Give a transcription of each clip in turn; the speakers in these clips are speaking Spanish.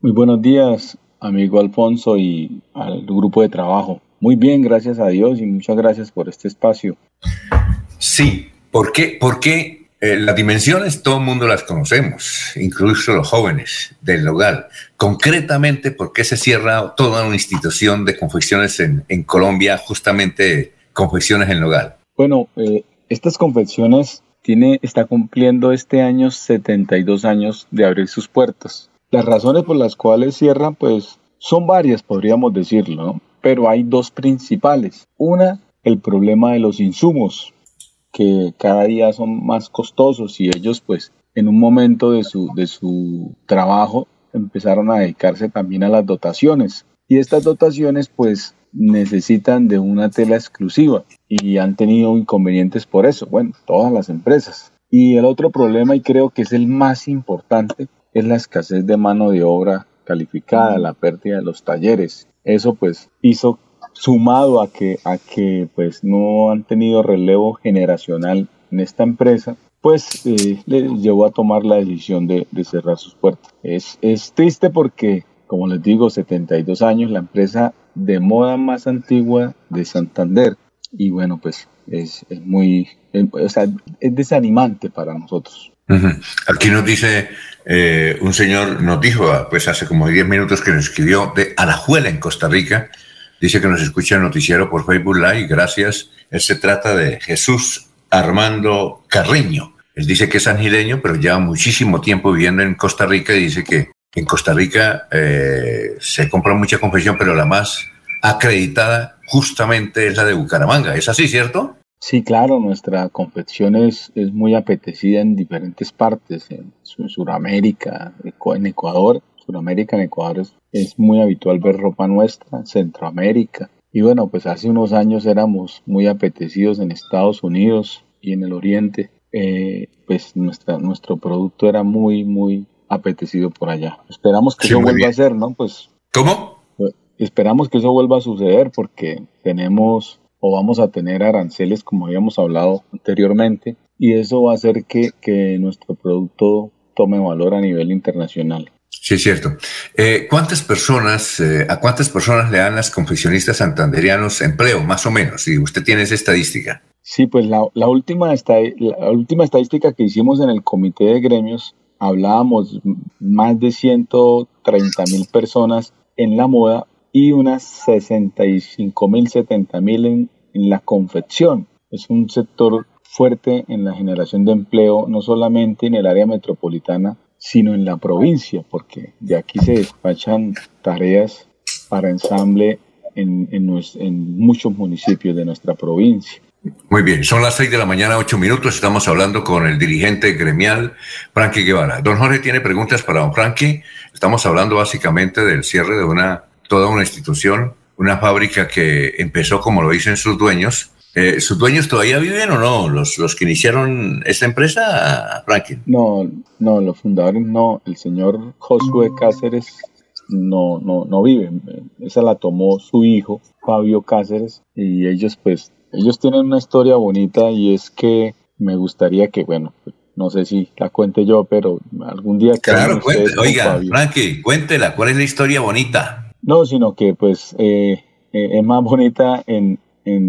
Muy buenos días, amigo Alfonso y al grupo de trabajo. Muy bien, gracias a Dios y muchas gracias por este espacio. Sí, ¿por qué? Porque eh, las dimensiones todo el mundo las conocemos, incluso los jóvenes del hogar. Concretamente, ¿por qué se cierra toda una institución de confecciones en, Colombia, justamente confecciones en hogar? Bueno, eh, estas confecciones tiene, está cumpliendo este año 72 años de abrir sus puertas. Las razones por las cuales cierran, pues son varias, podríamos decirlo, pero hay dos principales. Una, el problema de los insumos, que cada día son más costosos y ellos, pues, en un momento de su, de su trabajo empezaron a dedicarse también a las dotaciones. Y estas dotaciones, pues, necesitan de una tela exclusiva y han tenido inconvenientes por eso. Bueno, todas las empresas. Y el otro problema, y creo que es el más importante, es la escasez de mano de obra calificada, la pérdida de los talleres. Eso pues hizo sumado a que, a que pues no han tenido relevo generacional en esta empresa, pues eh, les llevó a tomar la decisión de, cerrar sus puertas. Es, es triste porque, como les digo, 72 años, la empresa de moda más antigua de Santander. Y bueno, pues es, muy, o sea, es desanimante para nosotros. Aquí nos dice eh, un señor, nos dijo pues hace como 10 minutos que nos escribió de Alajuela en Costa Rica. Dice que nos escucha el noticiero por Facebook Live. Gracias. Él se trata de Jesús Armando Carreño. Él dice que es angileño, pero lleva muchísimo tiempo viviendo en Costa Rica y dice que en Costa Rica eh, se compra mucha confesión, pero la más acreditada justamente es la de Bucaramanga. ¿Es así, cierto? Sí, claro, nuestra confección es, muy apetecida en diferentes partes, en, Sudamérica, en Ecuador. Sudamérica, en Ecuador es, muy habitual ver ropa nuestra, Centroamérica. Y bueno, pues hace unos años éramos muy apetecidos en Estados Unidos y en el Oriente. Eh, pues nuestra, nuestro producto era muy, muy apetecido por allá. Esperamos que eso vuelva a ser, ¿no? Pues. ¿Cómo? Pues, esperamos que eso vuelva a suceder porque tenemos o vamos a tener aranceles como habíamos hablado anteriormente y eso va a hacer que, que nuestro producto tome valor a nivel internacional. Sí, es cierto. Eh, ¿Cuántas personas, eh, a cuántas personas le dan las confeccionistas santanderianos empleo, más o menos? Si usted tiene esa estadística. Sí, pues la, la última la última estadística que hicimos en el comité de gremios, hablábamos más de 130 mil personas en la moda y unas 65 mil, 70 mil en, la confección. Es un sector fuerte en la generación de empleo, no solamente en el área metropolitana, sino en la provincia, porque de aquí se despachan tareas para ensamble en, en, muchos municipios de nuestra provincia. Muy bien, son las seis de la mañana, ocho minutos. Estamos hablando con el dirigente gremial, Frankie Guevara. Don Jorge tiene preguntas para don Frankie. Estamos hablando básicamente del cierre de una toda una institución, una fábrica que empezó como lo dicen sus dueños. Eh, ¿Sus dueños todavía viven o no? ¿Los, los que iniciaron esta empresa, Franklin? No, no, los fundadores no. El señor Josué Cáceres no, no, no vive. Esa la tomó su hijo, Fabio Cáceres, y ellos pues, ellos tienen una historia bonita y es que me gustaría que, bueno, no sé si la cuente yo, pero algún día... Claro, cuente, oiga, Frankie, cuéntela, ¿cuál es la historia bonita? No, sino que pues eh, eh, es más bonita en,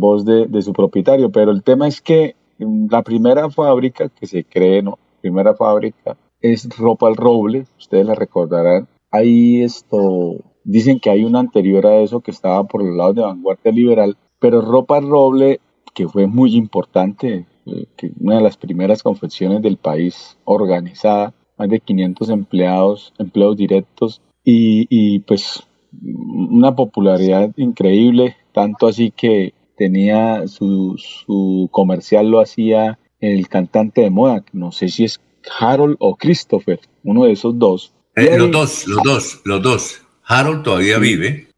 voz de, su propietario, pero el tema es que la primera fábrica que se cree, ¿no? Primera fábrica es Ropa al Roble, ustedes la recordarán. Ahí esto, dicen que hay una anterior a eso que estaba por los lados de vanguardia liberal, pero Ropa al Roble, que fue muy importante, eh, que una de las primeras confecciones del país organizada, más de 500 empleados, empleos directos, y pues una popularidad increíble, tanto así que tenía su, su comercial lo hacía el cantante de moda, no sé si es Harold o Christopher, uno de esos dos. Eh, los dos, los dos, los dos. Harold todavía vive.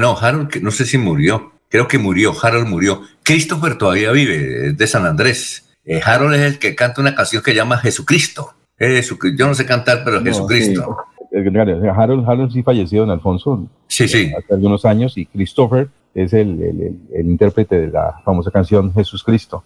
No, Harold, no sé si murió. Creo que murió. Harold murió. Christopher todavía vive, de San Andrés. Eh, Harold es el que canta una canción que llama Jesucristo. yo no sé cantar, pero Jesucristo. Harold, Harold sí falleció en Alfonso sí, sí. hace algunos años y Christopher es el, el, intérprete de la famosa canción Jesús Cristo.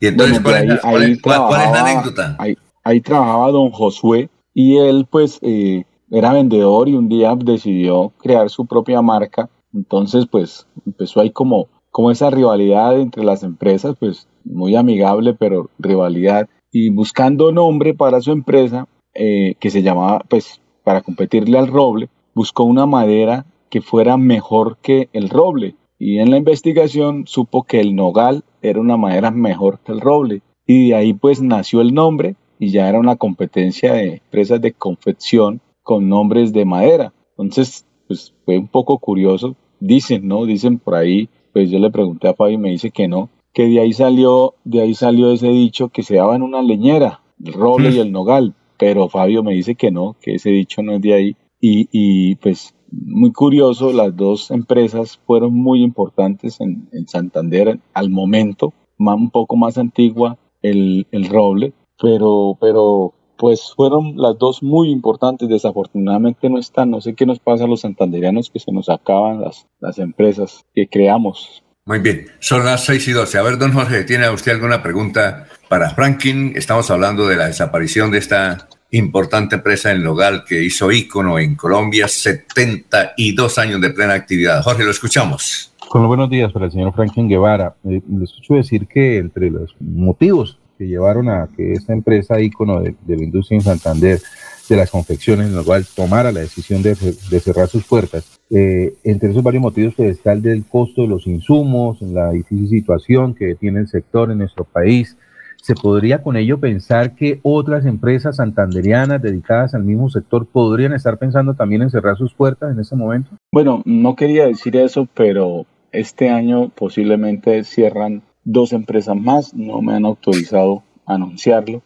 Y entonces, ¿cuál, es, la anécdota? Ahí, trabajaba don Josué y él pues eh, era vendedor y un día decidió crear su propia marca. Entonces, pues empezó ahí como, como esa rivalidad entre las empresas, pues muy amigable, pero rivalidad. Y buscando nombre para su empresa, eh, que se llamaba, pues, para competirle al roble, buscó una madera que fuera mejor que el roble. Y en la investigación supo que el nogal era una madera mejor que el roble. Y de ahí pues nació el nombre y ya era una competencia de empresas de confección con nombres de madera. Entonces, pues fue un poco curioso. Dicen, ¿no? Dicen por ahí, pues yo le pregunté a Fabi y me dice que no, que de ahí salió, de ahí salió ese dicho que se daba en una leñera, el roble y el nogal. Pero Fabio me dice que no, que ese dicho no es de ahí. Y, pues muy curioso, las dos empresas fueron muy importantes en, Santander al momento, un poco más antigua el, roble, pero, pero pues fueron las dos muy importantes. Desafortunadamente no están, no sé qué nos pasa a los santanderianos que se nos acaban las, las empresas que creamos. Muy bien, son las 6 y 12. A ver, don Jorge, ¿tiene usted alguna pregunta para Franklin? Estamos hablando de la desaparición de esta importante empresa en Logal que hizo ícono en Colombia, 72 años de plena actividad. Jorge, lo escuchamos. Con los buenos días para el señor Franklin Guevara. Eh, le escucho decir que entre los motivos que llevaron a que esta empresa ícono de, la industria en Santander, de las confecciones, en Logal, tomara la decisión de, cerrar sus puertas, eh, entre esos varios motivos pues, está el del costo de los insumos, la difícil situación que tiene el sector en nuestro país, ¿Se podría con ello pensar que otras empresas santanderianas dedicadas al mismo sector podrían estar pensando también en cerrar sus puertas en ese momento? Bueno, no quería decir eso, pero este año posiblemente cierran dos empresas más. No me han autorizado anunciarlo,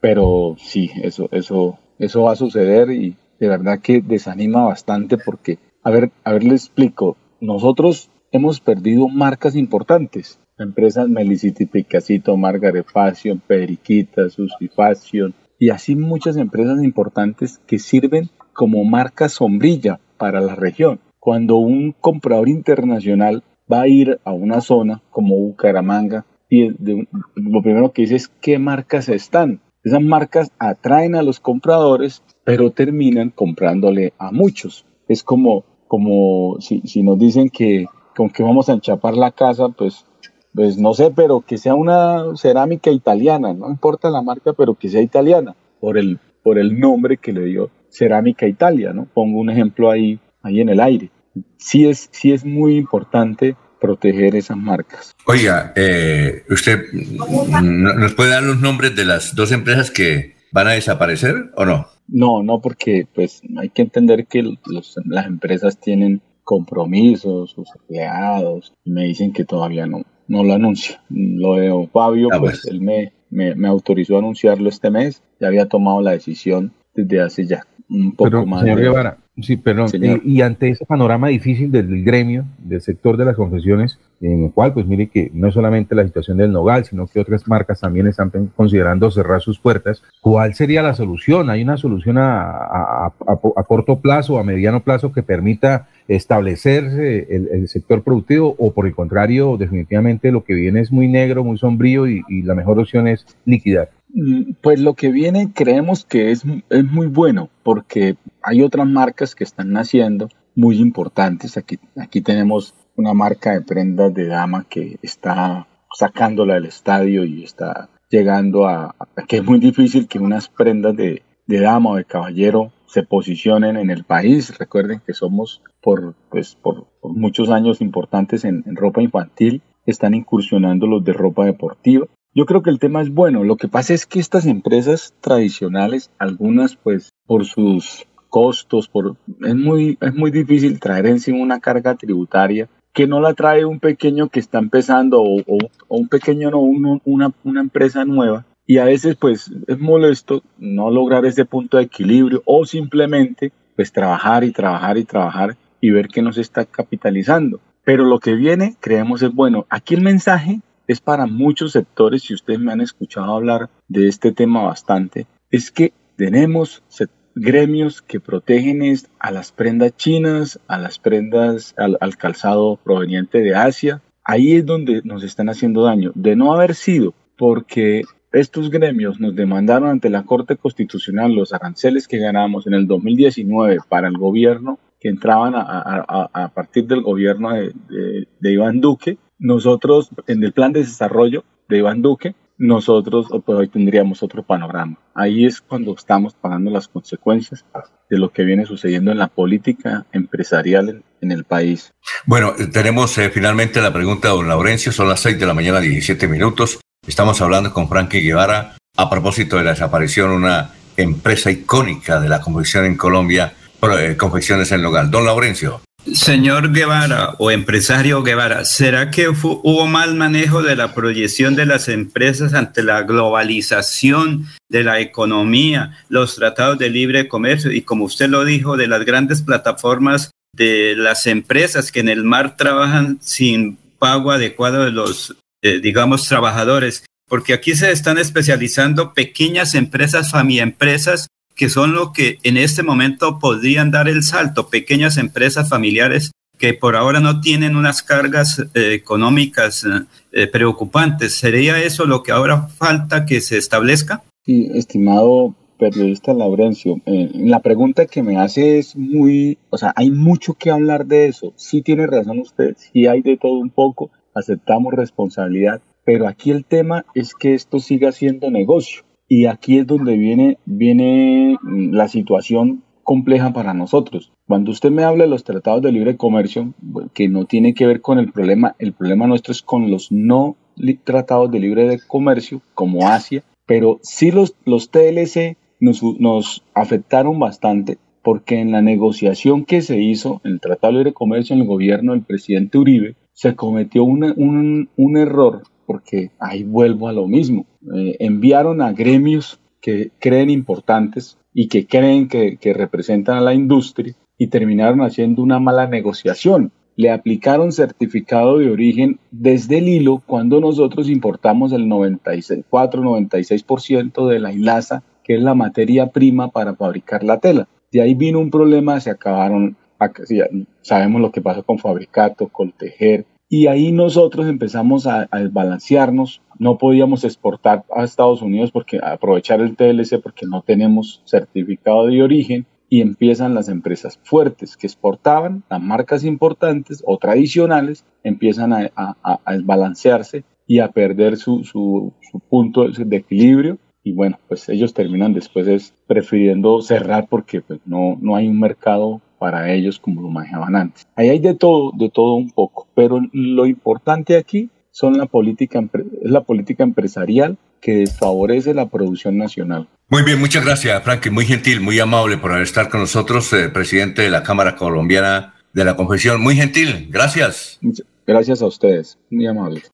pero sí, eso, eso, eso va a suceder y de verdad que desanima bastante porque, a ver, a ver, le explico. Nosotros hemos perdido marcas importantes empresas Melicity Picasito, Margaret Fashion, Periquita, Susi Fashion y así muchas empresas importantes que sirven como marca sombrilla para la región. Cuando un comprador internacional va a ir a una zona como Bucaramanga, y lo primero que dice es qué marcas están. Esas marcas atraen a los compradores, pero terminan comprándole a muchos. Es como, como si, si nos dicen que con que vamos a enchapar la casa, pues pues no sé, pero que sea una cerámica italiana, no importa la marca, pero que sea italiana, por el, por el nombre que le dio Cerámica Italia, ¿no? Pongo un ejemplo ahí, ahí en el aire. Sí es, sí es muy importante proteger esas marcas. Oiga, eh, ¿usted nos puede dar los nombres de las dos empresas que van a desaparecer o no? No, no, porque pues hay que entender que las empresas tienen compromisos, sus empleados, y me dicen que todavía no, no lo anuncia. Lo de Fabio, ah, pues, él me, me, autorizó a anunciarlo este mes. Ya había tomado la decisión desde hace ya un poco más. Señor Guevara, sí, perdón. Y, ante ese panorama difícil del, gremio, del sector de las confesiones, en el cual, pues mire que no es solamente la situación del Nogal, sino que otras marcas también están considerando cerrar sus puertas. ¿Cuál sería la solución? ¿Hay una solución a, a, a corto plazo, a mediano plazo que permita establecerse el, sector productivo o por el contrario, definitivamente lo que viene es muy negro, muy sombrío y, la mejor opción es liquidar? Mm, pues lo que viene creemos que es, es muy bueno porque hay otras marcas que están naciendo muy importantes. Aquí, aquí tenemos una marca de prendas de dama que está sacándola del estadio y está llegando a, que es muy difícil que unas prendas de, de dama o de caballero se posicionen en el país. Recuerden que somos por, pues, por, muchos años importantes en, ropa infantil, están incursionando los de ropa deportiva. Yo creo que el tema es bueno. Lo que pasa es que estas empresas tradicionales, algunas pues por sus costos, por, es, muy, es muy difícil traer encima una carga tributaria que no la trae un pequeño que está empezando o, un pequeño no, una, una empresa nueva y a veces pues es molesto no lograr ese punto de equilibrio o simplemente pues trabajar y trabajar y trabajar y ver que no se está capitalizando. Pero lo que viene creemos es bueno. Aquí el mensaje es para muchos sectores, si ustedes me han escuchado hablar de este tema bastante, es que tenemos gremios que protegen a las prendas chinas, a las prendas, al, al calzado proveniente de Asia. Ahí es donde nos están haciendo daño. De no haber sido porque estos gremios nos demandaron ante la Corte Constitucional los aranceles que ganamos en el 2019 para el gobierno que entraban a, partir del gobierno de, Iván Duque, nosotros en el plan de desarrollo de Iván Duque, nosotros hoy tendríamos otro panorama. Ahí es cuando estamos pagando las consecuencias de lo que viene sucediendo en la política empresarial en, el país. Bueno, tenemos eh, finalmente la pregunta de don Laurencio, son las 6 de la mañana, 17 minutos. Estamos hablando con Frankie Guevara a propósito de la desaparición de una empresa icónica de la confección en Colombia, eh, Confecciones en Logal. Don Laurencio. Señor Guevara o empresario Guevara, ¿será que hubo mal manejo de la proyección de las empresas ante la globalización de la economía, los tratados de libre comercio y como usted lo dijo, de las grandes plataformas de las empresas que en el mar trabajan sin pago adecuado de los eh, digamos, trabajadores, porque aquí se están especializando pequeñas empresas, familiaempresas, que son lo que en este momento podrían dar el salto, pequeñas empresas familiares que por ahora no tienen unas cargas eh, económicas eh, preocupantes. ¿Sería eso lo que ahora falta que se establezca? Sí, estimado periodista Laurencio, la pregunta que me hace es muy, o sea, hay mucho que hablar de eso. Sí tiene razón usted, sí hay de todo un poco, aceptamos responsabilidad, pero aquí el tema es que esto siga siendo negocio. Y aquí es donde viene, viene mm, la situación compleja para nosotros. Cuando usted me habla de los tratados de libre comercio, que no tiene que ver con el problema, el problema nuestro es con los no tratados de libre comercio, como Asia, pero sí los, los TLC nos, nos afectaron bastante porque en la negociación que se hizo, en el Tratado de Libre Comercio en el gobierno del presidente Uribe, se cometió un, un, error, porque ahí vuelvo a lo mismo. Eh, enviaron a gremios que creen importantes y que creen que, representan a la industria y terminaron haciendo una mala negociación. Le aplicaron certificado de origen desde el hilo cuando nosotros importamos el 94-96% de la hilaza, que es la materia prima para fabricar la tela. De ahí vino un problema, se acabaron sabemos lo que pasó con Fabricato, con Tejer, y ahí nosotros empezamos a, desbalancearnos. No podíamos exportar a Estados Unidos porque aprovechar el TLC porque no tenemos certificado de origen y empiezan las empresas fuertes que exportaban, las marcas importantes o tradicionales, empiezan a, desbalancearse y a perder su, su, su, punto de equilibrio. Y bueno, pues ellos terminan después prefiriendo cerrar porque pues, no, no hay un mercado para ellos como lo manejaban antes. Ahí hay de todo, de todo un poco, pero lo importante aquí son la política, es la política empresarial que favorece la producción nacional. Muy bien, muchas gracias, Frankie. Muy gentil, muy amable por estar con nosotros, eh, presidente de la Cámara Colombiana de la Confesión. Muy gentil, gracias. gracias a ustedes, muy amable.